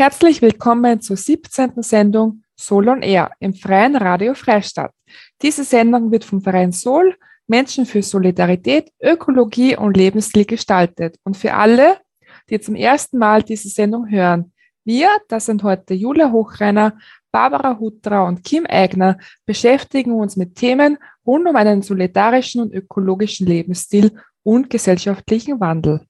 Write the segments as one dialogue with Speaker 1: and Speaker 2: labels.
Speaker 1: Herzlich willkommen zur 17. Sendung Soul on Air im Freien Radio Freistadt. Diese Sendung wird vom Verein Soul Menschen für Solidarität, Ökologie und Lebensstil gestaltet und für alle, die zum ersten Mal diese Sendung hören. Wir, das sind heute Julia Hochreiner, Barbara Huttra und Kim Eigner, beschäftigen uns mit Themen rund um einen solidarischen und ökologischen Lebensstil und gesellschaftlichen Wandel.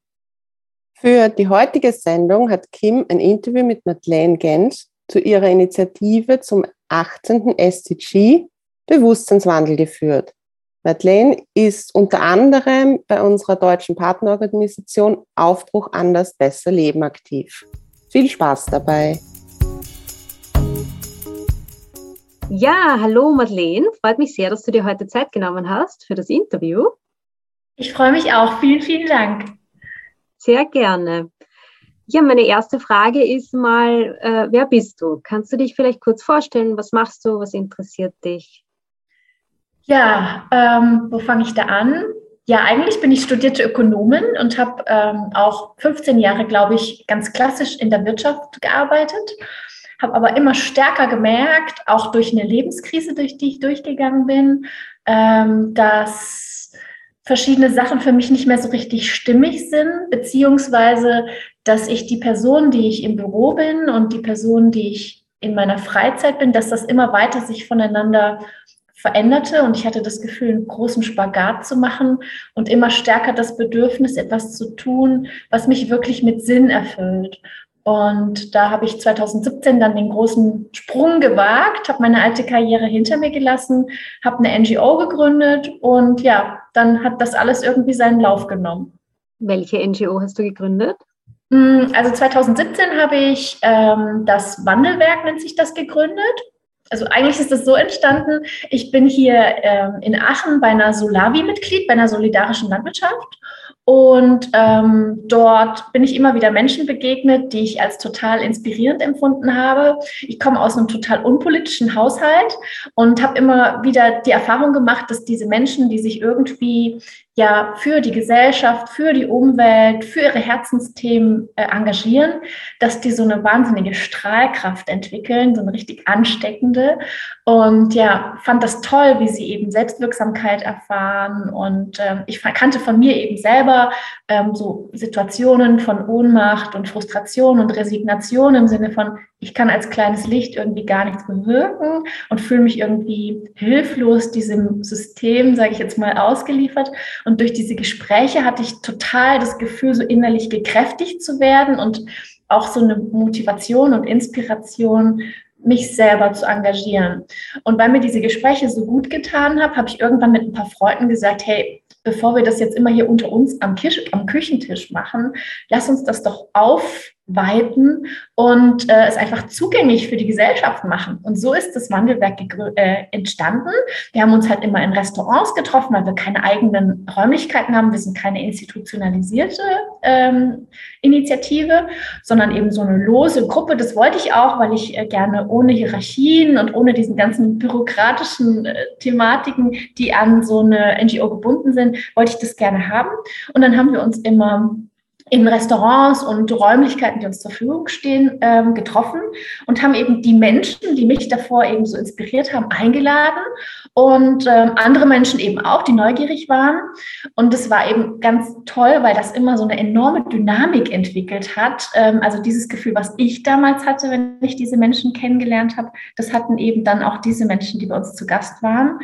Speaker 2: Für die heutige Sendung hat Kim ein Interview mit Madeleine Gens zu ihrer Initiative zum 18. SDG Bewusstseinswandel geführt. Madeleine ist unter anderem bei unserer deutschen Partnerorganisation Aufbruch anders, besser leben aktiv. Viel Spaß dabei.
Speaker 3: Ja, hallo Madeleine. Freut mich sehr, dass du dir heute Zeit genommen hast für das Interview.
Speaker 4: Ich freue mich auch. Vielen, vielen Dank.
Speaker 3: Sehr gerne. Ja, meine erste Frage ist mal, äh, wer bist du? Kannst du dich vielleicht kurz vorstellen? Was machst du? Was interessiert dich?
Speaker 4: Ja, ähm, wo fange ich da an? Ja, eigentlich bin ich studierte Ökonomin und habe ähm, auch 15 Jahre, glaube ich, ganz klassisch in der Wirtschaft gearbeitet. Habe aber immer stärker gemerkt, auch durch eine Lebenskrise, durch die ich durchgegangen bin, ähm, dass verschiedene Sachen für mich nicht mehr so richtig stimmig sind, beziehungsweise dass ich die Person, die ich im Büro bin und die Person, die ich in meiner Freizeit bin, dass das immer weiter sich voneinander veränderte und ich hatte das Gefühl, einen großen Spagat zu machen und immer stärker das Bedürfnis, etwas zu tun, was mich wirklich mit Sinn erfüllt. Und da habe ich 2017 dann den großen Sprung gewagt, habe meine alte Karriere hinter mir gelassen, habe eine NGO gegründet und ja, dann hat das alles irgendwie seinen Lauf genommen.
Speaker 3: Welche NGO hast du gegründet?
Speaker 4: Mm, also 2017 habe ich ähm, das Wandelwerk, nennt sich das, gegründet also eigentlich ist es so entstanden, ich bin hier ähm, in Aachen bei einer Solavi-Mitglied, bei einer solidarischen Landwirtschaft. Und ähm, dort bin ich immer wieder Menschen begegnet, die ich als total inspirierend empfunden habe. Ich komme aus einem total unpolitischen Haushalt und habe immer wieder die Erfahrung gemacht, dass diese Menschen, die sich irgendwie ja für die Gesellschaft, für die Umwelt, für ihre Herzensthemen äh, engagieren, dass die so eine wahnsinnige Strahlkraft entwickeln, so eine richtig ansteckende. Und ja, fand das toll, wie sie eben Selbstwirksamkeit erfahren. Und ähm, ich kannte von mir eben selber ähm, so Situationen von Ohnmacht und Frustration und Resignation im Sinne von, ich kann als kleines Licht irgendwie gar nichts bewirken und fühle mich irgendwie hilflos diesem System, sage ich jetzt mal, ausgeliefert. Und durch diese Gespräche hatte ich total das Gefühl, so innerlich gekräftigt zu werden und auch so eine Motivation und Inspiration, mich selber zu engagieren. Und weil mir diese Gespräche so gut getan haben, habe ich irgendwann mit ein paar Freunden gesagt, hey, bevor wir das jetzt immer hier unter uns am, Kisch, am Küchentisch machen, lass uns das doch auf weiten und äh, es einfach zugänglich für die Gesellschaft machen. Und so ist das Wandelwerk äh, entstanden. Wir haben uns halt immer in Restaurants getroffen, weil wir keine eigenen Räumlichkeiten haben. Wir sind keine institutionalisierte ähm, Initiative, sondern eben so eine lose Gruppe. Das wollte ich auch, weil ich äh, gerne ohne Hierarchien und ohne diesen ganzen bürokratischen äh, Thematiken, die an so eine NGO gebunden sind, wollte ich das gerne haben. Und dann haben wir uns immer in Restaurants und Räumlichkeiten, die uns zur Verfügung stehen, ähm, getroffen und haben eben die Menschen, die mich davor eben so inspiriert haben, eingeladen und ähm, andere Menschen eben auch, die neugierig waren. Und es war eben ganz toll, weil das immer so eine enorme Dynamik entwickelt hat. Ähm, also dieses Gefühl, was ich damals hatte, wenn ich diese Menschen kennengelernt habe, das hatten eben dann auch diese Menschen, die bei uns zu Gast waren.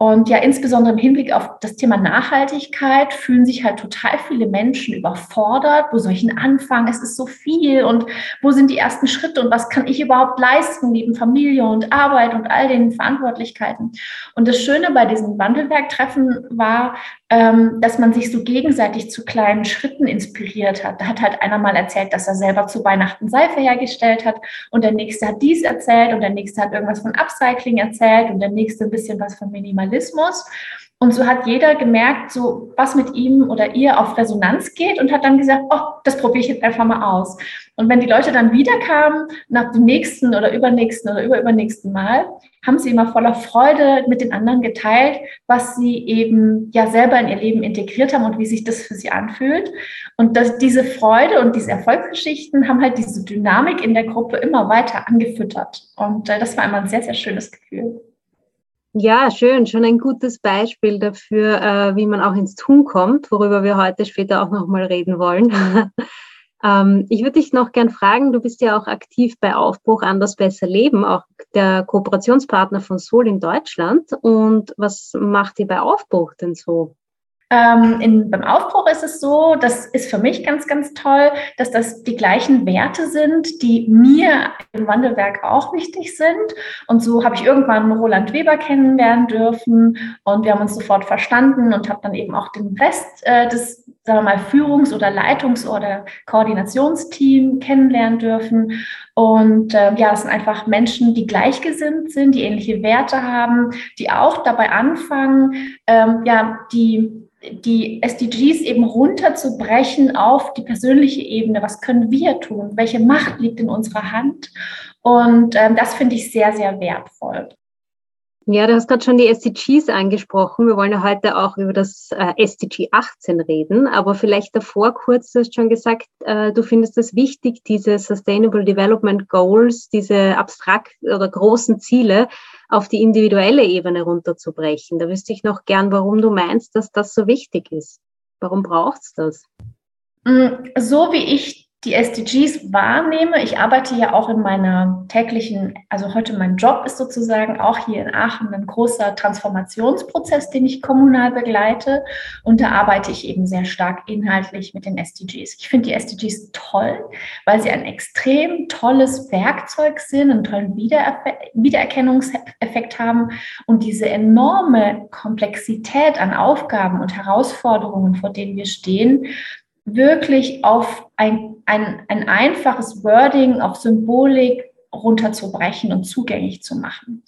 Speaker 4: Und ja, insbesondere im Hinblick auf das Thema Nachhaltigkeit fühlen sich halt total viele Menschen überfordert. Wo soll ich denn anfangen? Es ist so viel und wo sind die ersten Schritte und was kann ich überhaupt leisten neben Familie und Arbeit und all den Verantwortlichkeiten? Und das Schöne bei diesen Wandelwerktreffen war, dass man sich so gegenseitig zu kleinen Schritten inspiriert hat. Da hat halt einer mal erzählt, dass er selber zu Weihnachten Seife hergestellt hat und der nächste hat dies erzählt und der nächste hat irgendwas von Upcycling erzählt und der nächste ein bisschen was von Minimalismus. Und so hat jeder gemerkt, so was mit ihm oder ihr auf Resonanz geht und hat dann gesagt, oh, das probiere ich jetzt einfach mal aus. Und wenn die Leute dann wiederkamen, nach dem nächsten oder übernächsten oder überübernächsten Mal, haben sie immer voller Freude mit den anderen geteilt, was sie eben ja selber in ihr Leben integriert haben und wie sich das für sie anfühlt. Und dass diese Freude und diese Erfolgsgeschichten haben halt diese Dynamik in der Gruppe immer weiter angefüttert. Und äh, das war immer ein sehr, sehr schönes Gefühl.
Speaker 3: Ja, schön. Schon ein gutes Beispiel dafür, äh, wie man auch ins Tun kommt, worüber wir heute später auch nochmal reden wollen. ähm, ich würde dich noch gern fragen, du bist ja auch aktiv bei Aufbruch Anders Besser Leben, auch der Kooperationspartner von Sol in Deutschland. Und was macht ihr bei Aufbruch denn so?
Speaker 4: Ähm, in, beim Aufbruch ist es so, das ist für mich ganz, ganz toll, dass das die gleichen Werte sind, die mir im Wandelwerk auch wichtig sind. Und so habe ich irgendwann Roland Weber kennenlernen dürfen und wir haben uns sofort verstanden und habe dann eben auch den Rest äh, des, sagen wir mal, Führungs- oder Leitungs- oder Koordinationsteam kennenlernen dürfen. Und äh, ja, es sind einfach Menschen, die gleichgesinnt sind, die ähnliche Werte haben, die auch dabei anfangen, ähm, ja, die die SDGs eben runterzubrechen auf die persönliche Ebene. Was können wir tun? Welche Macht liegt in unserer Hand? Und ähm, das finde ich sehr, sehr wertvoll.
Speaker 3: Ja, du hast gerade schon die SDGs angesprochen. Wir wollen ja heute auch über das äh, SDG 18 reden, aber vielleicht davor kurz, du hast schon gesagt, äh, du findest es wichtig, diese Sustainable Development Goals, diese abstrakt oder großen Ziele auf die individuelle Ebene runterzubrechen. Da wüsste ich noch gern, warum du meinst, dass das so wichtig ist. Warum braucht es das?
Speaker 4: Mm, so wie ich die SDGs wahrnehme. Ich arbeite ja auch in meiner täglichen, also heute mein Job ist sozusagen auch hier in Aachen ein großer Transformationsprozess, den ich kommunal begleite. Und da arbeite ich eben sehr stark inhaltlich mit den SDGs. Ich finde die SDGs toll, weil sie ein extrem tolles Werkzeug sind, einen tollen Wiedererkennungseffekt haben und diese enorme Komplexität an Aufgaben und Herausforderungen, vor denen wir stehen, wirklich auf ein, ein, ein einfaches Wording, auf Symbolik runterzubrechen und zugänglich zu machen.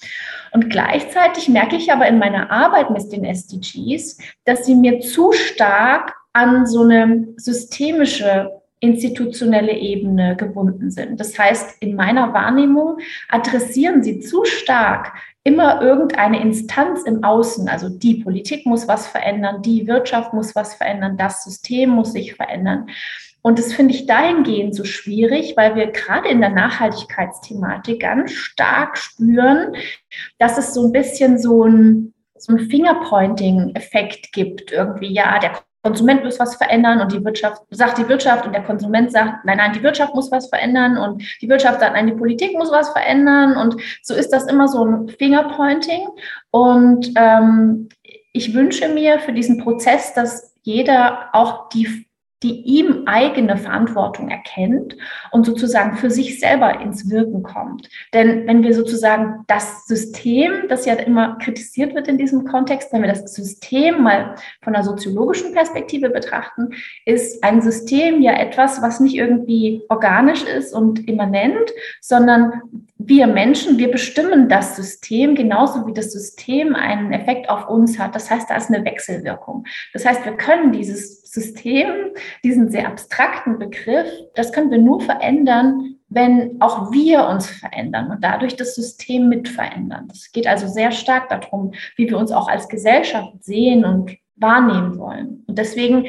Speaker 4: Und gleichzeitig merke ich aber in meiner Arbeit mit den SDGs, dass sie mir zu stark an so eine systemische institutionelle Ebene gebunden sind. Das heißt, in meiner Wahrnehmung adressieren sie zu stark immer irgendeine Instanz im Außen, also die Politik muss was verändern, die Wirtschaft muss was verändern, das System muss sich verändern. Und das finde ich dahingehend so schwierig, weil wir gerade in der Nachhaltigkeitsthematik ganz stark spüren, dass es so ein bisschen so ein, so ein Fingerpointing-Effekt gibt. Irgendwie, ja, der Konsument muss was verändern und die Wirtschaft sagt die Wirtschaft und der Konsument sagt, nein, nein, die Wirtschaft muss was verändern und die Wirtschaft sagt, nein, die Politik muss was verändern und so ist das immer so ein Fingerpointing und ähm, ich wünsche mir für diesen Prozess, dass jeder auch die die ihm eigene Verantwortung erkennt und sozusagen für sich selber ins Wirken kommt. Denn wenn wir sozusagen das System, das ja immer kritisiert wird in diesem Kontext, wenn wir das System mal von einer soziologischen Perspektive betrachten, ist ein System ja etwas, was nicht irgendwie organisch ist und immanent, sondern wir Menschen, wir bestimmen das System genauso wie das System einen Effekt auf uns hat. Das heißt, da ist eine Wechselwirkung. Das heißt, wir können dieses System, diesen sehr abstrakten Begriff, das können wir nur verändern, wenn auch wir uns verändern und dadurch das System mit verändern. Es geht also sehr stark darum, wie wir uns auch als Gesellschaft sehen und wahrnehmen wollen. Und deswegen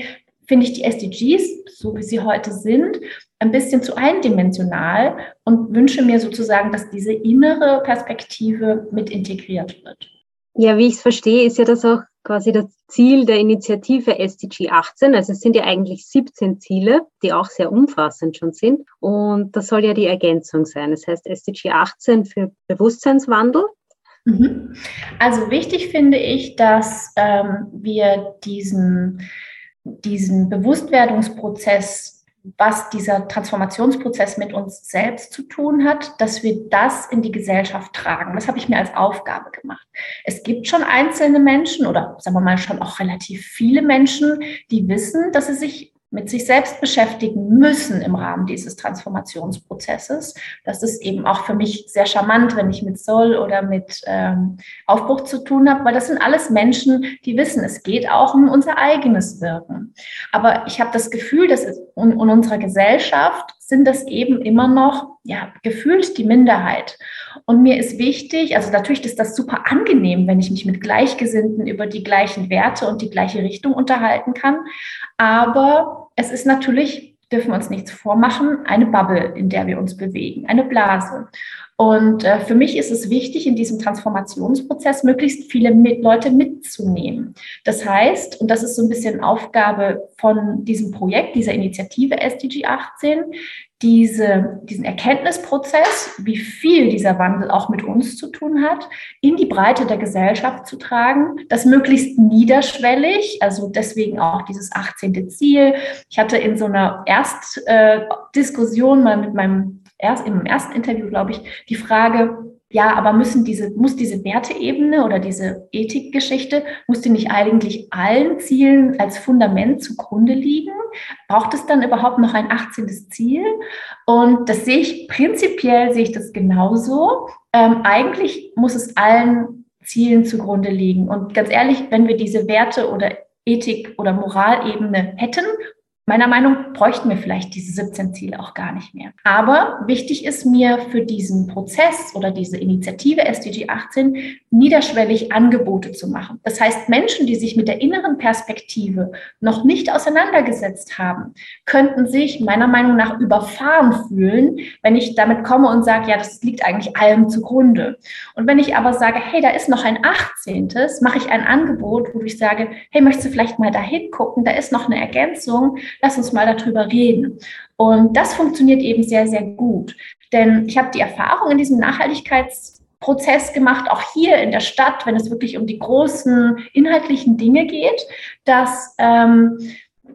Speaker 4: finde ich die SDGs, so wie sie heute sind, ein bisschen zu eindimensional und wünsche mir sozusagen, dass diese innere Perspektive mit integriert wird.
Speaker 3: Ja, wie ich es verstehe, ist ja das auch quasi das Ziel der Initiative SDG 18. Also es sind ja eigentlich 17 Ziele, die auch sehr umfassend schon sind. Und das soll ja die Ergänzung sein. Das heißt SDG 18 für Bewusstseinswandel.
Speaker 4: Mhm. Also wichtig finde ich, dass ähm, wir diesen, diesen Bewusstwerdungsprozess was dieser Transformationsprozess mit uns selbst zu tun hat, dass wir das in die Gesellschaft tragen. Das habe ich mir als Aufgabe gemacht. Es gibt schon einzelne Menschen oder sagen wir mal schon auch relativ viele Menschen, die wissen, dass sie sich mit sich selbst beschäftigen müssen im Rahmen dieses Transformationsprozesses. Das ist eben auch für mich sehr charmant, wenn ich mit Soul oder mit ähm, Aufbruch zu tun habe, weil das sind alles Menschen, die wissen, es geht auch um unser eigenes Wirken. Aber ich habe das Gefühl, dass in, in unserer Gesellschaft sind das eben immer noch, ja, gefühlt die Minderheit. Und mir ist wichtig, also natürlich ist das super angenehm, wenn ich mich mit Gleichgesinnten über die gleichen Werte und die gleiche Richtung unterhalten kann. Aber es ist natürlich, dürfen wir uns nichts vormachen, eine Bubble, in der wir uns bewegen, eine Blase. Und äh, für mich ist es wichtig, in diesem Transformationsprozess möglichst viele mit, Leute mitzunehmen. Das heißt, und das ist so ein bisschen Aufgabe von diesem Projekt, dieser Initiative SDG 18, diese, diesen Erkenntnisprozess, wie viel dieser Wandel auch mit uns zu tun hat, in die Breite der Gesellschaft zu tragen, das möglichst niederschwellig, also deswegen auch dieses 18. Ziel. Ich hatte in so einer Erstdiskussion äh, mal mit meinem erst im ersten Interview, glaube ich, die Frage, ja, aber müssen diese, muss diese Werteebene oder diese Ethikgeschichte, muss die nicht eigentlich allen Zielen als Fundament zugrunde liegen? Braucht es dann überhaupt noch ein 18. Ziel? Und das sehe ich prinzipiell, sehe ich das genauso. Ähm, eigentlich muss es allen Zielen zugrunde liegen. Und ganz ehrlich, wenn wir diese Werte oder Ethik- oder Moralebene hätten Meiner Meinung nach bräuchten wir vielleicht diese 17 Ziele auch gar nicht mehr. Aber wichtig ist mir für diesen Prozess oder diese Initiative SDG 18 niederschwellig Angebote zu machen. Das heißt, Menschen, die sich mit der inneren Perspektive noch nicht auseinandergesetzt haben, könnten sich meiner Meinung nach überfahren fühlen, wenn ich damit komme und sage, ja, das liegt eigentlich allem zugrunde. Und wenn ich aber sage, hey, da ist noch ein 18., mache ich ein Angebot, wo ich sage, hey, möchtest du vielleicht mal da hingucken, da ist noch eine Ergänzung, lass uns mal darüber reden. Und das funktioniert eben sehr, sehr gut. Denn ich habe die Erfahrung in diesem Nachhaltigkeitsprozess gemacht, auch hier in der Stadt, wenn es wirklich um die großen inhaltlichen Dinge geht, dass, ähm,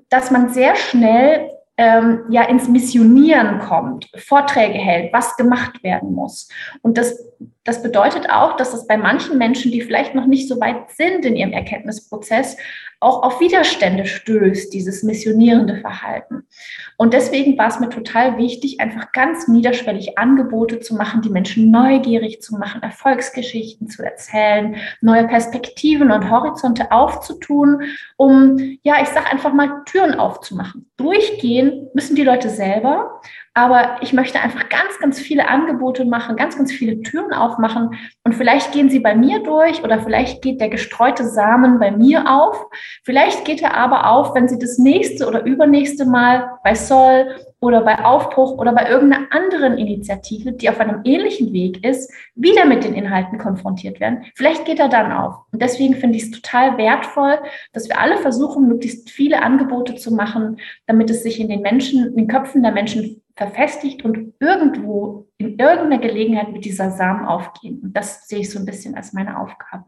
Speaker 4: dass man sehr schnell ähm, ja ins Missionieren kommt, Vorträge hält, was gemacht werden muss. Und das, das bedeutet auch, dass es bei manchen Menschen, die vielleicht noch nicht so weit sind in ihrem Erkenntnisprozess, auch auf Widerstände stößt, dieses missionierende Verhalten. Und deswegen war es mir total wichtig, einfach ganz niederschwellig Angebote zu machen, die Menschen neugierig zu machen, Erfolgsgeschichten zu erzählen, neue Perspektiven und Horizonte aufzutun, um, ja, ich sage einfach mal, Türen aufzumachen. Durchgehen müssen die Leute selber, aber ich möchte einfach ganz, ganz viele Angebote machen, ganz, ganz viele Türen aufmachen. Und vielleicht gehen sie bei mir durch oder vielleicht geht der gestreute Samen bei mir auf. Vielleicht geht er aber auf, wenn sie das nächste oder übernächste Mal bei Sol oder bei Aufbruch oder bei irgendeiner anderen Initiative, die auf einem ähnlichen Weg ist, wieder mit den Inhalten konfrontiert werden. Vielleicht geht er dann auf. Und deswegen finde ich es total wertvoll, dass wir alle versuchen, möglichst viele Angebote zu machen, damit es sich in den Menschen, in den Köpfen der Menschen verfestigt und irgendwo in irgendeiner Gelegenheit mit dieser Samen aufgehen. Und das sehe ich so ein bisschen als meine Aufgabe.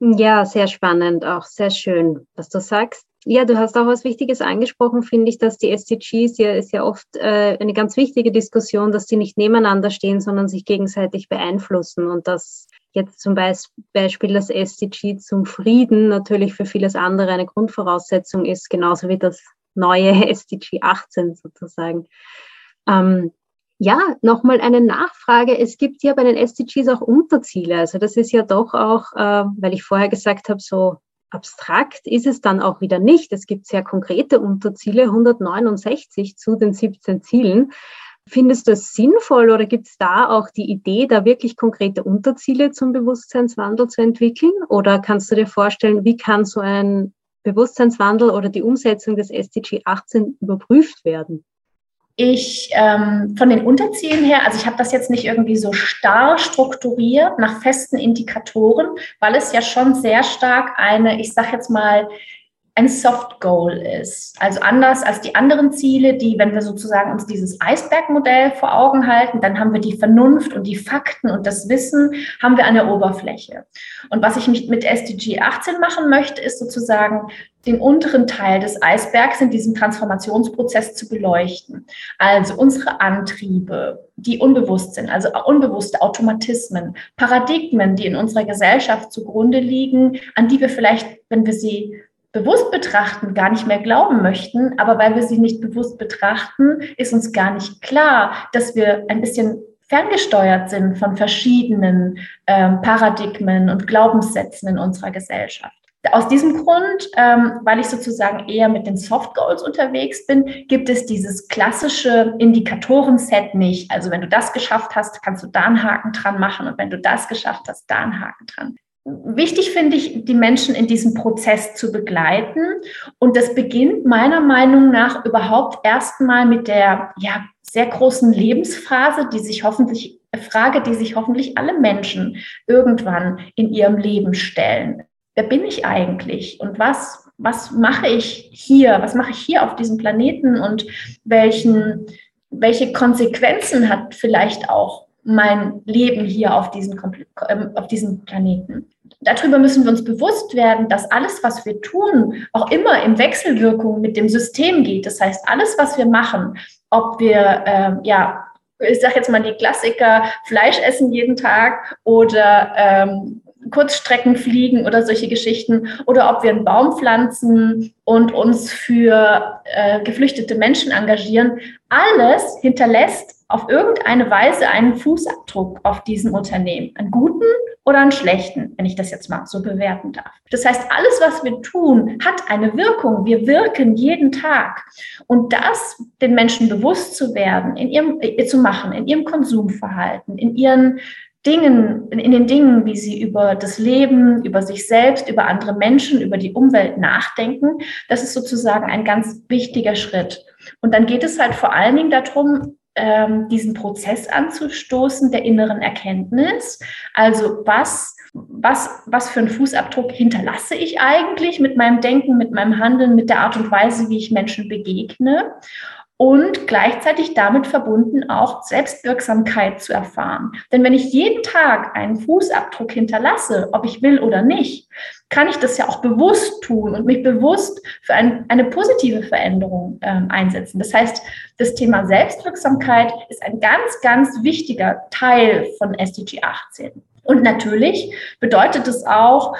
Speaker 3: Ja, sehr spannend, auch sehr schön, was du sagst. Ja, du hast auch was Wichtiges angesprochen, finde ich, dass die SDGs ja ist ja oft äh, eine ganz wichtige Diskussion, dass die nicht nebeneinander stehen, sondern sich gegenseitig beeinflussen und dass jetzt zum Beispiel das SDG zum Frieden natürlich für vieles andere eine Grundvoraussetzung ist, genauso wie das neue SDG 18 sozusagen. Ähm, ja, nochmal eine Nachfrage. Es gibt ja bei den SDGs auch Unterziele. Also das ist ja doch auch, äh, weil ich vorher gesagt habe, so abstrakt ist es dann auch wieder nicht. Es gibt sehr konkrete Unterziele, 169 zu den 17 Zielen. Findest du es sinnvoll oder gibt es da auch die Idee, da wirklich konkrete Unterziele zum Bewusstseinswandel zu entwickeln? Oder kannst du dir vorstellen, wie kann so ein Bewusstseinswandel oder die Umsetzung des SDG 18 überprüft werden?
Speaker 4: Ich ähm, von den Unterzielen her, also ich habe das jetzt nicht irgendwie so starr strukturiert nach festen Indikatoren, weil es ja schon sehr stark eine, ich sage jetzt mal, ein Soft Goal ist. Also anders als die anderen Ziele, die, wenn wir sozusagen uns dieses Eisbergmodell vor Augen halten, dann haben wir die Vernunft und die Fakten und das Wissen haben wir an der Oberfläche. Und was ich mit SDG 18 machen möchte, ist sozusagen den unteren Teil des Eisbergs in diesem Transformationsprozess zu beleuchten. Also unsere Antriebe, die unbewusst sind, also unbewusste Automatismen, Paradigmen, die in unserer Gesellschaft zugrunde liegen, an die wir vielleicht, wenn wir sie bewusst betrachten, gar nicht mehr glauben möchten. Aber weil wir sie nicht bewusst betrachten, ist uns gar nicht klar, dass wir ein bisschen ferngesteuert sind von verschiedenen ähm, Paradigmen und Glaubenssätzen in unserer Gesellschaft. Aus diesem Grund, ähm, weil ich sozusagen eher mit den Soft Goals unterwegs bin, gibt es dieses klassische Indikatoren-Set nicht. Also wenn du das geschafft hast, kannst du da einen Haken dran machen und wenn du das geschafft hast, da einen Haken dran. Wichtig finde ich, die Menschen in diesem Prozess zu begleiten. Und das beginnt meiner Meinung nach überhaupt erstmal mit der ja, sehr großen Lebensphase, die sich hoffentlich, Frage, die sich hoffentlich alle Menschen irgendwann in ihrem Leben stellen wer bin ich eigentlich und was, was mache ich hier, was mache ich hier auf diesem Planeten und welchen, welche Konsequenzen hat vielleicht auch mein Leben hier auf diesem, ähm, auf diesem Planeten. Darüber müssen wir uns bewusst werden, dass alles, was wir tun, auch immer in Wechselwirkung mit dem System geht. Das heißt, alles, was wir machen, ob wir äh, ja ich sage jetzt mal die Klassiker, Fleisch essen jeden Tag oder ähm, Kurzstrecken fliegen oder solche Geschichten oder ob wir einen Baum pflanzen und uns für äh, geflüchtete Menschen engagieren. Alles hinterlässt auf irgendeine Weise einen Fußabdruck auf diesem Unternehmen, einen guten oder einen schlechten, wenn ich das jetzt mal so bewerten darf. Das heißt, alles, was wir tun, hat eine Wirkung. Wir wirken jeden Tag. Und das den Menschen bewusst zu werden, in ihrem, äh, zu machen, in ihrem Konsumverhalten, in ihren Dingen, in den Dingen, wie sie über das Leben, über sich selbst, über andere Menschen, über die Umwelt nachdenken, das ist sozusagen ein ganz wichtiger Schritt. Und dann geht es halt vor allen Dingen darum, ähm, diesen Prozess anzustoßen der inneren Erkenntnis. Also was, was, was für einen Fußabdruck hinterlasse ich eigentlich mit meinem Denken, mit meinem Handeln, mit der Art und Weise, wie ich Menschen begegne? Und gleichzeitig damit verbunden auch Selbstwirksamkeit zu erfahren. Denn wenn ich jeden Tag einen Fußabdruck hinterlasse, ob ich will oder nicht, kann ich das ja auch bewusst tun und mich bewusst für ein, eine positive Veränderung ähm, einsetzen. Das heißt, das Thema Selbstwirksamkeit ist ein ganz, ganz wichtiger Teil von SDG 18. Und natürlich bedeutet es auch,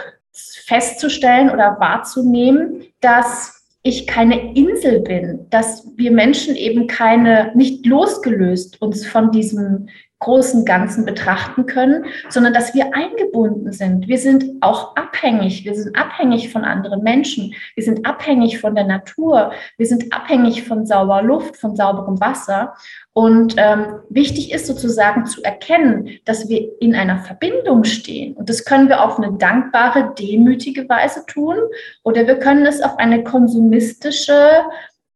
Speaker 4: festzustellen oder wahrzunehmen, dass ich keine Insel bin, dass wir Menschen eben keine, nicht losgelöst uns von diesem großen Ganzen betrachten können, sondern dass wir eingebunden sind. Wir sind auch abhängig. Wir sind abhängig von anderen Menschen. Wir sind abhängig von der Natur. Wir sind abhängig von sauberer Luft, von sauberem Wasser. Und ähm, wichtig ist sozusagen zu erkennen, dass wir in einer Verbindung stehen. Und das können wir auf eine dankbare, demütige Weise tun oder wir können es auf eine konsumistische,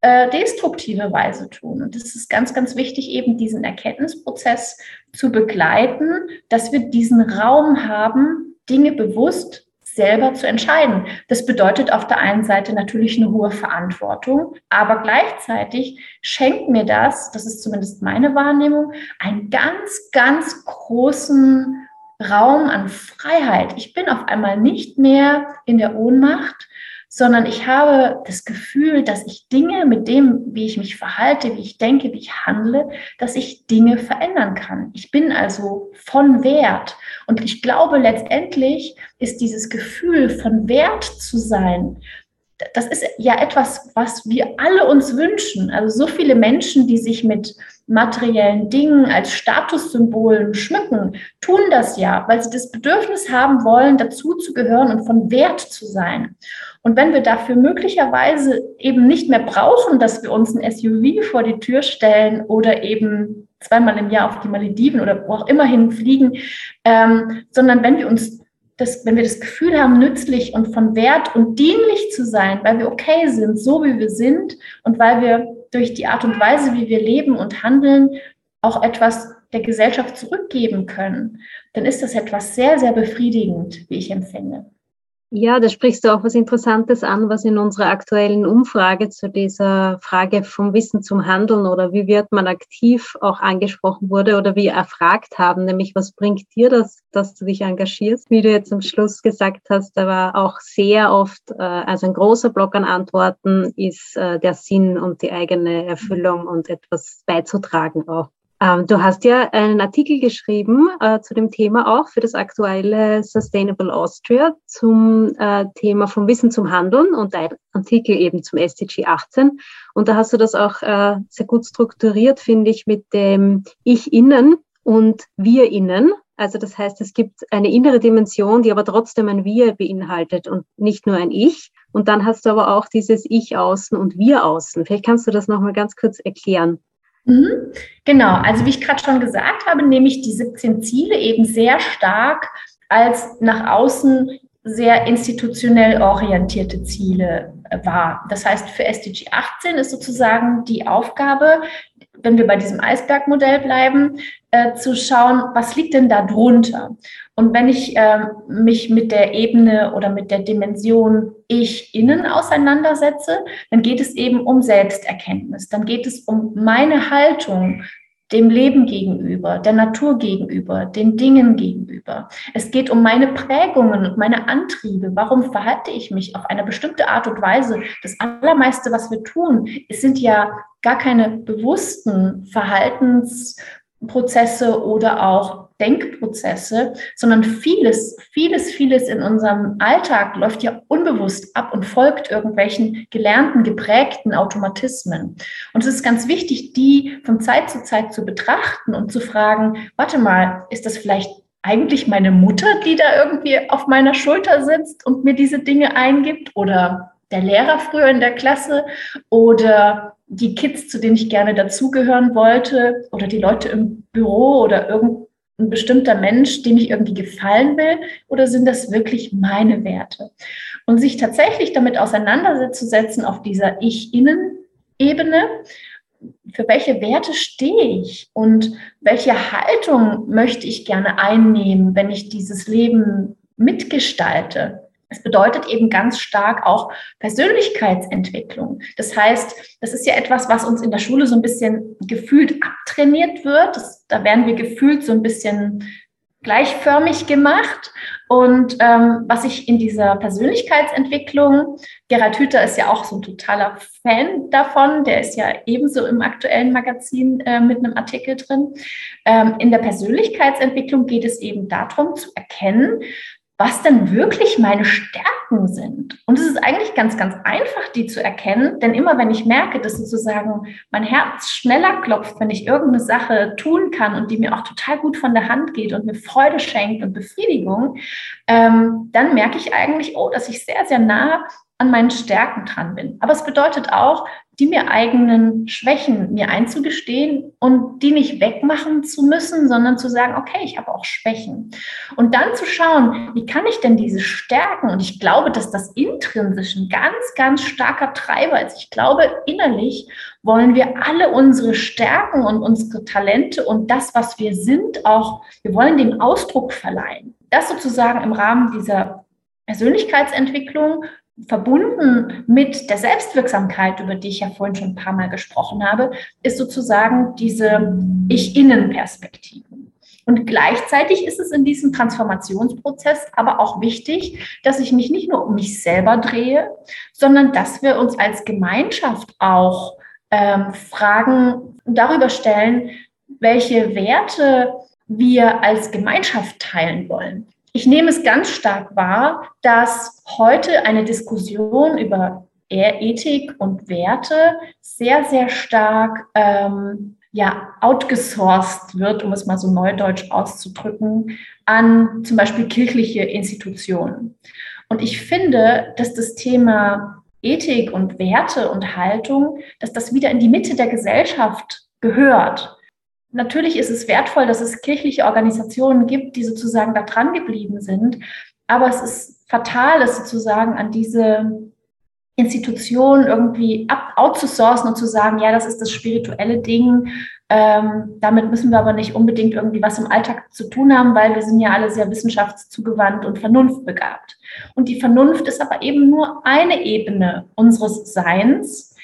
Speaker 4: äh, destruktive Weise tun. Und es ist ganz, ganz wichtig, eben diesen Erkenntnisprozess zu begleiten, dass wir diesen Raum haben, Dinge bewusst selber zu entscheiden. Das bedeutet auf der einen Seite natürlich eine hohe Verantwortung, aber gleichzeitig schenkt mir das, das ist zumindest meine Wahrnehmung, einen ganz, ganz großen Raum an Freiheit. Ich bin auf einmal nicht mehr in der Ohnmacht, sondern ich habe das Gefühl, dass ich Dinge mit dem, wie ich mich verhalte, wie ich denke, wie ich handle, dass ich Dinge verändern kann. Ich bin also von Wert. Und ich glaube, letztendlich ist dieses Gefühl von Wert zu sein, das ist ja etwas, was wir alle uns wünschen. Also so viele Menschen, die sich mit materiellen Dingen als Statussymbolen schmücken, tun das ja, weil sie das Bedürfnis haben wollen, dazu zu gehören und von Wert zu sein. Und wenn wir dafür möglicherweise eben nicht mehr brauchen, dass wir uns ein SUV vor die Tür stellen oder eben zweimal im Jahr auf die Malediven oder wo auch immer hin fliegen, ähm, sondern wenn wir uns das, wenn wir das Gefühl haben, nützlich und von Wert und dienlich zu sein, weil wir okay sind, so wie wir sind und weil wir durch die Art und Weise, wie wir leben und handeln, auch etwas der Gesellschaft zurückgeben können, dann ist das etwas sehr, sehr befriedigend, wie ich empfinde.
Speaker 3: Ja, da sprichst du auch was Interessantes an, was in unserer aktuellen Umfrage zu dieser Frage vom Wissen zum Handeln oder wie wird man aktiv auch angesprochen wurde oder wie erfragt haben, nämlich was bringt dir das, dass du dich engagierst? Wie du jetzt am Schluss gesagt hast, da war auch sehr oft, äh, also ein großer Block an Antworten ist äh, der Sinn und die eigene Erfüllung und etwas beizutragen auch. Ähm, du hast ja einen Artikel geschrieben äh, zu dem Thema auch für das aktuelle Sustainable Austria zum äh, Thema vom Wissen zum Handeln und ein Artikel eben zum SDG 18. Und da hast du das auch äh, sehr gut strukturiert, finde ich, mit dem Ich innen und Wir innen. Also das heißt, es gibt eine innere Dimension, die aber trotzdem ein Wir beinhaltet und nicht nur ein Ich. Und dann hast du aber auch dieses Ich außen und Wir außen. Vielleicht kannst du das nochmal ganz kurz erklären.
Speaker 4: Mhm. Genau, also wie ich gerade schon gesagt habe, nehme ich die 17 Ziele eben sehr stark als nach außen sehr institutionell orientierte Ziele wahr. Das heißt, für SDG 18 ist sozusagen die Aufgabe, wenn wir bei diesem Eisbergmodell bleiben, äh, zu schauen, was liegt denn da drunter? Und wenn ich äh, mich mit der Ebene oder mit der Dimension ich innen auseinandersetze, dann geht es eben um Selbsterkenntnis. Dann geht es um meine Haltung dem Leben gegenüber, der Natur gegenüber, den Dingen gegenüber. Es geht um meine Prägungen und meine Antriebe. Warum verhalte ich mich auf eine bestimmte Art und Weise? Das Allermeiste, was wir tun, es sind ja gar keine bewussten Verhaltensprozesse oder auch Denkprozesse, sondern vieles, vieles, vieles in unserem Alltag läuft ja unbewusst ab und folgt irgendwelchen gelernten, geprägten Automatismen. Und es ist ganz wichtig, die von Zeit zu Zeit zu betrachten und zu fragen, warte mal, ist das vielleicht eigentlich meine Mutter, die da irgendwie auf meiner Schulter sitzt und mir diese Dinge eingibt oder der Lehrer früher in der Klasse oder die Kids, zu denen ich gerne dazugehören wollte oder die Leute im Büro oder irgend ein bestimmter Mensch, dem ich irgendwie gefallen will, oder sind das wirklich meine Werte? Und sich tatsächlich damit auseinanderzusetzen auf dieser Ich-Innen-Ebene, für welche Werte stehe ich und welche Haltung möchte ich gerne einnehmen, wenn ich dieses Leben mitgestalte? Es bedeutet eben ganz stark auch Persönlichkeitsentwicklung. Das heißt, das ist ja etwas, was uns in der Schule so ein bisschen gefühlt abtrainiert wird. Das, da werden wir gefühlt so ein bisschen gleichförmig gemacht. Und ähm, was ich in dieser Persönlichkeitsentwicklung, Gerhard Hüther ist ja auch so ein totaler Fan davon, der ist ja ebenso im aktuellen Magazin äh, mit einem Artikel drin. Ähm, in der Persönlichkeitsentwicklung geht es eben darum zu erkennen, was denn wirklich meine Stärken sind. Und es ist eigentlich ganz, ganz einfach, die zu erkennen, denn immer wenn ich merke, dass sozusagen mein Herz schneller klopft, wenn ich irgendeine Sache tun kann und die mir auch total gut von der Hand geht und mir Freude schenkt und Befriedigung, ähm, dann merke ich eigentlich, oh, dass ich sehr, sehr nah an meinen Stärken dran bin. Aber es bedeutet auch, die mir eigenen Schwächen mir einzugestehen und die nicht wegmachen zu müssen, sondern zu sagen, okay, ich habe auch Schwächen. Und dann zu schauen, wie kann ich denn diese Stärken? Und ich glaube, dass das intrinsisch ein ganz, ganz starker Treiber ist. Ich glaube, innerlich wollen wir alle unsere Stärken und unsere Talente und das, was wir sind, auch, wir wollen dem Ausdruck verleihen. Das sozusagen im Rahmen dieser Persönlichkeitsentwicklung verbunden mit der Selbstwirksamkeit, über die ich ja vorhin schon ein paar Mal gesprochen habe, ist sozusagen diese Ich-Innen-Perspektive. Und gleichzeitig ist es in diesem Transformationsprozess aber auch wichtig, dass ich mich nicht nur um mich selber drehe, sondern dass wir uns als Gemeinschaft auch ähm, Fragen darüber stellen, welche Werte wir als Gemeinschaft teilen wollen. Ich nehme es ganz stark wahr, dass heute eine Diskussion über Ethik und Werte sehr, sehr stark ähm, ja, outgesourced wird, um es mal so neudeutsch auszudrücken, an zum Beispiel kirchliche Institutionen. Und ich finde, dass das Thema Ethik und Werte und Haltung, dass das wieder in die Mitte der Gesellschaft gehört natürlich ist es wertvoll, dass es kirchliche Organisationen gibt, die sozusagen da dran geblieben sind. Aber es ist fatal, es sozusagen an diese Institutionen irgendwie ab, outzusourcen und zu sagen, ja, das ist das spirituelle Ding. Ähm, damit müssen wir aber nicht unbedingt irgendwie was im Alltag zu tun haben, weil wir sind ja alle sehr wissenschaftszugewandt und vernunftbegabt. Und die Vernunft ist aber eben nur eine Ebene unseres Seins.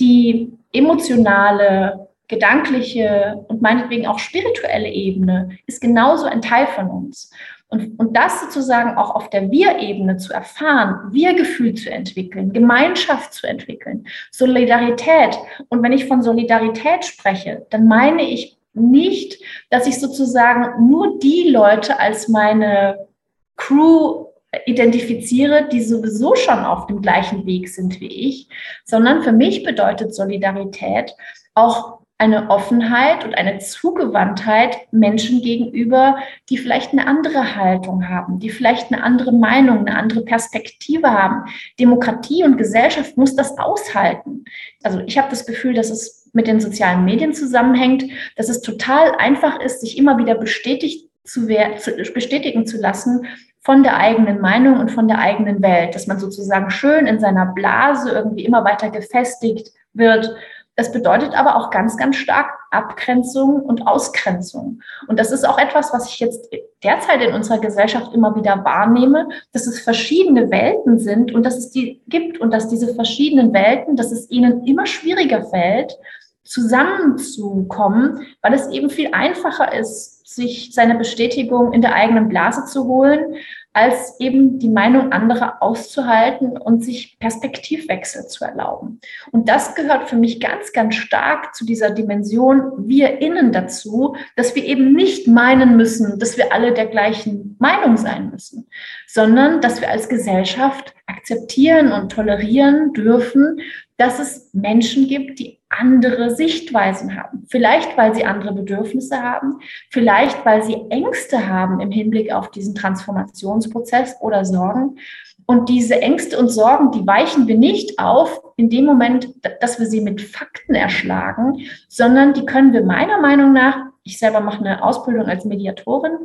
Speaker 4: Die emotionale, gedankliche und meinetwegen auch spirituelle Ebene ist genauso ein Teil von uns. Und, und das sozusagen auch auf der Wir-Ebene zu erfahren, Wir-Gefühl zu entwickeln, Gemeinschaft zu entwickeln, Solidarität. Und wenn ich von Solidarität spreche, dann meine ich nicht, dass ich sozusagen nur die Leute als meine Crew identifiziere, die sowieso schon auf dem gleichen Weg sind wie ich, sondern für mich bedeutet Solidarität auch eine Offenheit und eine Zugewandtheit Menschen gegenüber, die vielleicht eine andere Haltung haben, die vielleicht eine andere Meinung, eine andere Perspektive haben. Demokratie und Gesellschaft muss das aushalten. Also ich habe das Gefühl, dass es mit den sozialen Medien zusammenhängt, dass es total einfach ist, sich immer wieder bestätigt zu, zu bestätigen zu lassen von der eigenen Meinung und von der eigenen Welt, dass man sozusagen schön in seiner Blase irgendwie immer weiter gefestigt wird das bedeutet aber auch ganz, ganz stark Abgrenzung und Ausgrenzung. Und das ist auch etwas, was ich jetzt derzeit in unserer Gesellschaft immer wieder wahrnehme, dass es verschiedene Welten sind und dass es die gibt und dass diese verschiedenen Welten, dass es ihnen immer schwieriger fällt, zusammenzukommen, weil es eben viel einfacher ist, sich seine Bestätigung in der eigenen Blase zu holen, als eben die Meinung anderer auszuhalten und sich Perspektivwechsel zu erlauben. Und das gehört für mich ganz, ganz stark zu dieser Dimension wir innen dazu, dass wir eben nicht meinen müssen, dass wir alle der gleichen Meinung sein müssen, sondern dass wir als Gesellschaft akzeptieren und tolerieren dürfen, dass es Menschen gibt, die andere Sichtweisen haben. Vielleicht, weil sie andere Bedürfnisse haben, vielleicht, weil sie Ängste haben im Hinblick auf diesen Transformationsprozess oder Sorgen. Und diese Ängste und Sorgen, die weichen wir nicht auf in dem Moment, dass wir sie mit Fakten erschlagen, sondern die können wir meiner Meinung nach, ich selber mache eine Ausbildung als Mediatorin,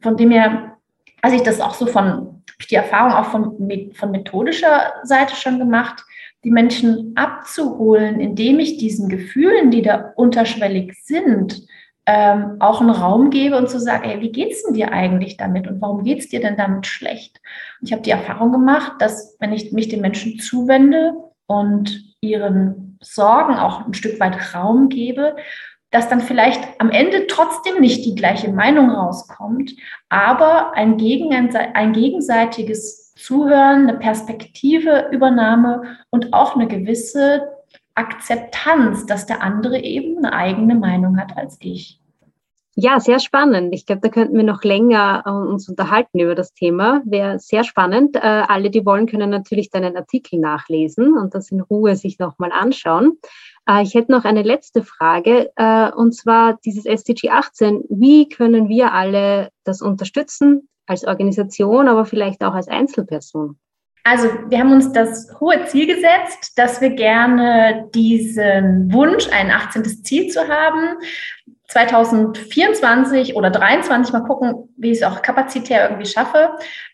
Speaker 4: von dem her, als ich das auch so von, die Erfahrung auch von, von methodischer Seite schon gemacht, die Menschen abzuholen, indem ich diesen Gefühlen, die da unterschwellig sind, ähm, auch einen Raum gebe und zu sagen, ey, wie geht's denn dir eigentlich damit und warum geht's dir denn damit schlecht? Und ich habe die Erfahrung gemacht, dass wenn ich mich den Menschen zuwende und ihren Sorgen auch ein Stück weit Raum gebe, dass dann vielleicht am Ende trotzdem nicht die gleiche Meinung rauskommt, aber ein, gegen, ein gegenseitiges Zuhören, eine Perspektiveübernahme und auch eine gewisse Akzeptanz, dass der andere eben eine eigene Meinung hat als ich.
Speaker 3: Ja, sehr spannend. Ich glaube, da könnten wir noch länger äh, uns unterhalten über das Thema. Wäre sehr spannend. Äh, alle, die wollen, können natürlich deinen Artikel nachlesen und das in Ruhe sich nochmal anschauen. Äh, ich hätte noch eine letzte Frage, und zwar dieses SDG 18. Wie können wir alle das unterstützen? Als Organisation, aber vielleicht auch als Einzelperson?
Speaker 4: Also wir haben uns das hohe Ziel gesetzt, dass wir gerne diesen Wunsch, ein 18. Ziel zu haben, 2024 oder 2023 mal gucken, wie ich es auch kapazitär irgendwie schaffe,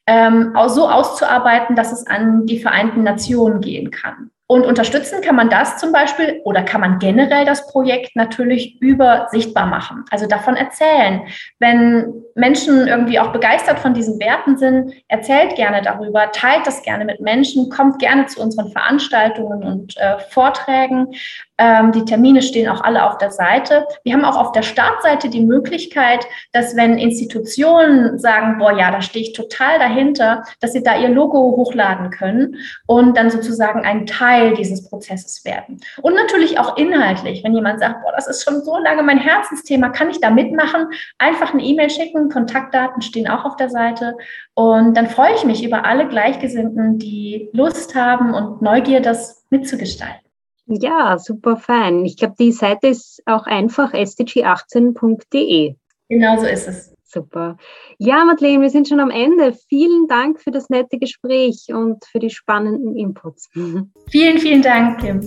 Speaker 4: ähm, auch so auszuarbeiten, dass es an die Vereinten Nationen gehen kann. Und unterstützen kann man das zum Beispiel oder kann man generell das Projekt natürlich über sichtbar machen, also davon erzählen. Wenn Menschen irgendwie auch begeistert von diesen Werten sind, erzählt gerne darüber, teilt das gerne mit Menschen, kommt gerne zu unseren Veranstaltungen und äh, Vorträgen. Ähm, die Termine stehen auch alle auf der Seite. Wir haben auch auf der Startseite die Möglichkeit, dass wenn Institutionen sagen, boah, ja, da stehe ich total dahinter, dass sie da ihr Logo hochladen können und dann sozusagen ein Teil dieses Prozesses werden. Und natürlich auch inhaltlich, wenn jemand sagt, boah, das ist schon so lange mein Herzensthema, kann ich da mitmachen? Einfach eine E-Mail schicken, Kontaktdaten stehen auch auf der Seite. Und dann freue ich mich über alle Gleichgesinnten, die Lust haben und Neugier, das mitzugestalten.
Speaker 3: Ja, super fein. Ich glaube, die Seite ist auch einfach sdg18.de.
Speaker 4: Genau so ist es.
Speaker 3: Super. Ja, Madeleine, wir sind schon am Ende. Vielen Dank für das nette Gespräch und für die spannenden Inputs.
Speaker 4: Vielen, vielen Dank, Kim.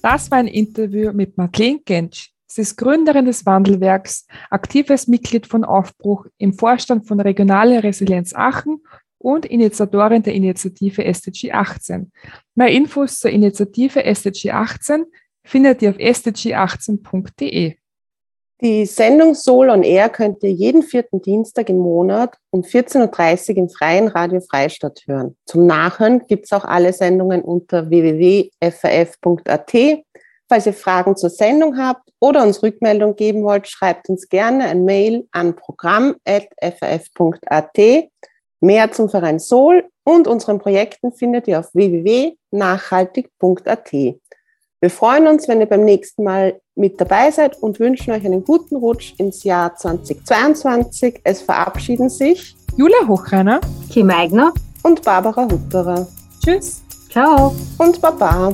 Speaker 1: Das war ein Interview mit Madeleine Gensch. Sie ist Gründerin des Wandelwerks, aktives Mitglied von Aufbruch im Vorstand von Regionale Resilienz Aachen und Initiatorin der Initiative SDG 18. Mehr Infos zur Initiative SDG 18 findet ihr auf sdg18.de.
Speaker 2: Die Sendung Soul on Air könnt ihr jeden vierten Dienstag im Monat um 14.30 Uhr im freien Radio Freistadt hören. Zum Nachhören gibt es auch alle Sendungen unter www.frf.at. Falls ihr Fragen zur Sendung habt oder uns Rückmeldung geben wollt, schreibt uns gerne ein Mail an programm.frf.at. Mehr zum Verein Soul und unseren Projekten findet ihr auf www.nachhaltig.at. Wir freuen uns, wenn ihr beim nächsten Mal mit dabei seid und wünschen euch einen guten Rutsch ins Jahr 2022. Es verabschieden sich
Speaker 1: Julia Hochreiner,
Speaker 3: Kim Eigner
Speaker 2: und Barbara Hutterer.
Speaker 1: Tschüss.
Speaker 3: Ciao
Speaker 2: Und Baba.